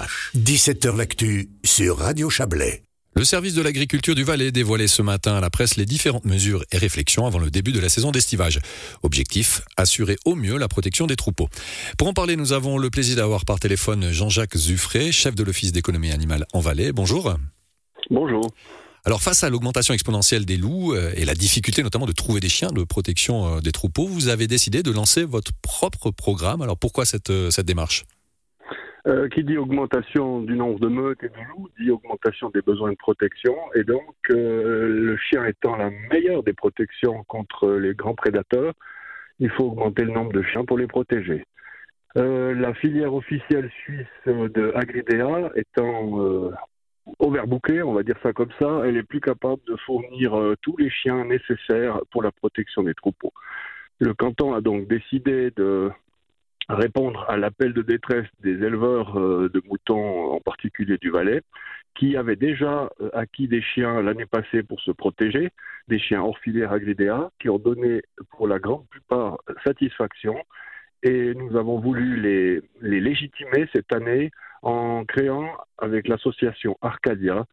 ch 17h L'actu sur Radio Chablais. Le service de l'agriculture du Valais dévoilait ce matin à la presse les différentes mesures et réflexions avant le début de la saison d'estivage. Objectif, assurer au mieux la protection des troupeaux. Pour en parler, nous avons le plaisir d'avoir par téléphone Jean-Jacques Zuffré, chef de l'Office d'économie animale en Valais. Bonjour. Bonjour. Alors face à l'augmentation exponentielle des loups euh, et la difficulté notamment de trouver des chiens de protection euh, des troupeaux, vous avez décidé de lancer votre propre programme. Alors pourquoi cette, euh, cette démarche? Qui dit augmentation du nombre de meutes et de loups dit augmentation des besoins de protection et donc le chien étant la meilleure des protections contre les grands prédateurs, il faut augmenter le nombre de chiens pour les protéger. la filière officielle suisse de Agridea étant overbookée, on va dire ça comme ça, elle est plus capable de fournir euh, tous les chiens nécessaires pour la protection des troupeaux. Le canton a donc décidé de répondre à l'appel de détresse des éleveurs euh, de moutons, en particulier du Valais, qui avaient déjà euh, acquis des chiens l'année passée pour se protéger, des chiens hors filière agridéa, qui ont donné pour la grande plupart satisfaction. Et nous avons voulu les, légitimer cette année en créant avec l'association Arcadia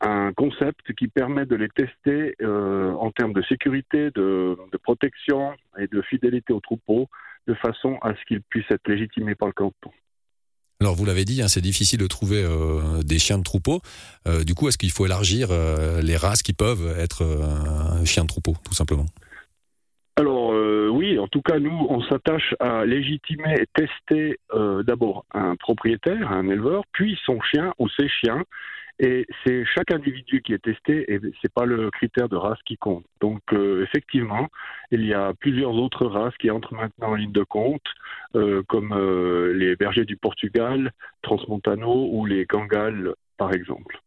un concept qui permet de les tester euh, en termes de sécurité, de, protection et de fidélité au troupeau, de façon à ce qu'ils puissent être légitimés par le canton. Alors vous l'avez dit, hein, c'est difficile de trouver euh, des chiens de troupeau. Euh, du coup, est-ce qu'il faut élargir les races qui peuvent être chiens de troupeau, tout simplement? Alors oui, en tout cas, nous, on s'attache à légitimer et tester d'abord un propriétaire, un éleveur, puis son chien ou ses chiens, et c'est chaque individu qui est testé et c'est pas le critère de race qui compte. Donc euh, effectivement, il y a plusieurs autres races qui entrent maintenant en ligne de compte, euh, comme euh, les bergers du Portugal, Transmontano ou les Gangales par exemple.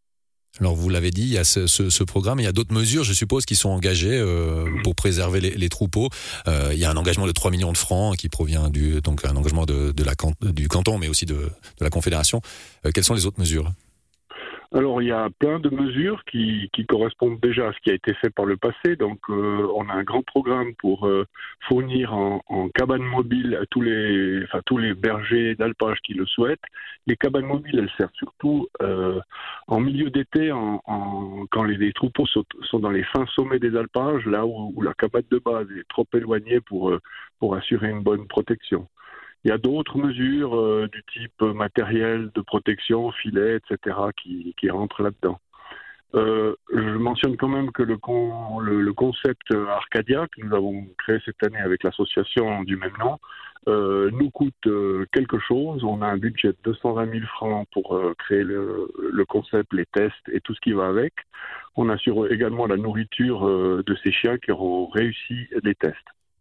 Alors vous l'avez dit, il y a ce, programme, il y a d'autres mesures, je suppose, qui sont engagées pour préserver les, troupeaux. il y a un engagement de 3 millions de francs qui provient du donc un engagement de, du canton, mais aussi de la confédération. quelles sont les autres mesures? Alors il y a plein de mesures qui, correspondent déjà à ce qui a été fait par le passé. Donc euh, on a un grand programme pour euh, fournir en, cabane mobile à tous les, enfin, tous les bergers d'alpage qui le souhaitent. Les cabanes mobiles, elles servent surtout euh, en milieu d'été, en, quand les, troupeaux sont, dans les fins sommets des alpages, là où, où, la cabane de base est trop éloignée pour, pour assurer une bonne protection. Il y a d'autres mesures euh, du type matériel de protection, filet, etc., qui, qui rentrent là-dedans. Euh, je mentionne quand même que le, le, concept Arcadia, que nous avons créé cette année avec l'association du même nom, euh, nous coûte euh, quelque chose. On a un budget de 220 000 francs pour euh, créer le, le, concept, les tests et tout ce qui va avec. On assure également la nourriture de ces chiens qui auront réussi les tests.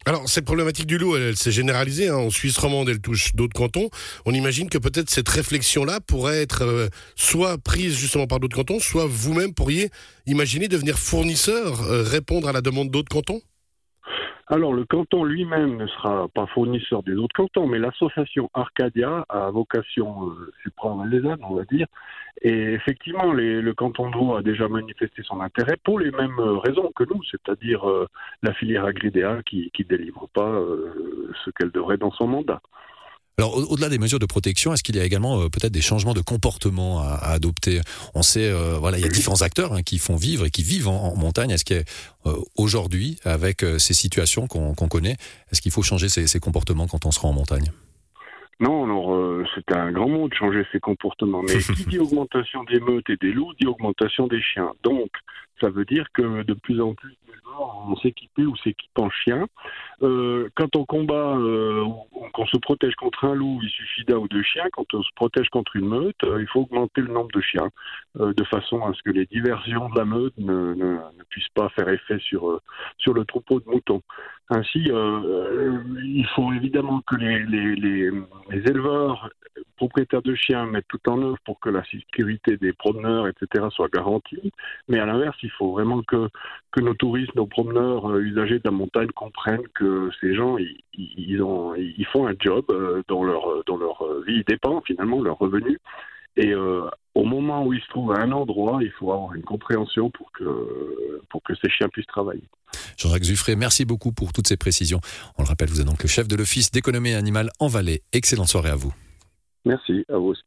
Alors, cette problématique du loup, elle, s'est généralisée. Hein. En Suisse romande, elle touche d'autres cantons. On imagine que peut-être cette réflexion-là pourrait être euh, soit prise justement par d'autres cantons, soit vous-même pourriez imaginer devenir fournisseur, euh, répondre à la demande d'autres cantons? Alors, le canton lui-même ne sera pas fournisseur des autres cantons, mais l'association Arcadia a vocation euh, supranalésaine, on va dire. Et effectivement, le canton de Vaud a déjà manifesté son intérêt pour les mêmes euh, raisons que nous, c'est-à-dire euh, la filière agridéale qui ne délivre pas euh, ce qu'elle devrait dans son mandat. Alors, au-delà des mesures de protection, est-ce qu'il y a également euh, peut-être des changements de comportement à, adopter? On sait, euh, voilà, il y a différents acteurs hein, qui font vivre et qui vivent en, montagne. Est-ce qu'aujourd'hui, euh, avec ces situations qu'on connaît, est-ce qu'il faut changer ses, comportements quand on se rend en montagne? Non, alors c'est un grand mot de changer ses comportements. Mais qui dit augmentation des meutes et des loups dit augmentation des chiens. Donc, ça veut dire que de plus en plus on s'équiper ou s'équipe en chien. Euh, quand on combat, euh, qu'on se protège contre un loup, il suffit d'un ou deux chiens. Quand on se protège contre une meute, euh, il faut augmenter le nombre de chiens, de façon à ce que les diversions de la meute ne, ne, puissent pas faire effet sur, sur le troupeau de moutons. Ainsi, il faut évidemment que les, les, les, éleveurs propriétaires de chiens mettent tout en œuvre pour que la sécurité des promeneurs, etc., soit garantie. Mais à l'inverse, il faut vraiment que, nos touristes, nos promeneurs, euh, usagers de la montagne comprennent que ces gens, ils, ont, ils font un job euh, dont leur, dans leur vie dépend finalement, leur revenu. Et euh, au moment où ils se trouvent à un endroit, il faut avoir une compréhension pour que, pour que ces chiens puissent travailler. Jean-Jacques Zuffré, merci beaucoup pour toutes ces précisions. On le rappelle, vous êtes donc le chef de l'Office d'économie animale en Valais. Excellente soirée à vous. Merci, à vous aussi.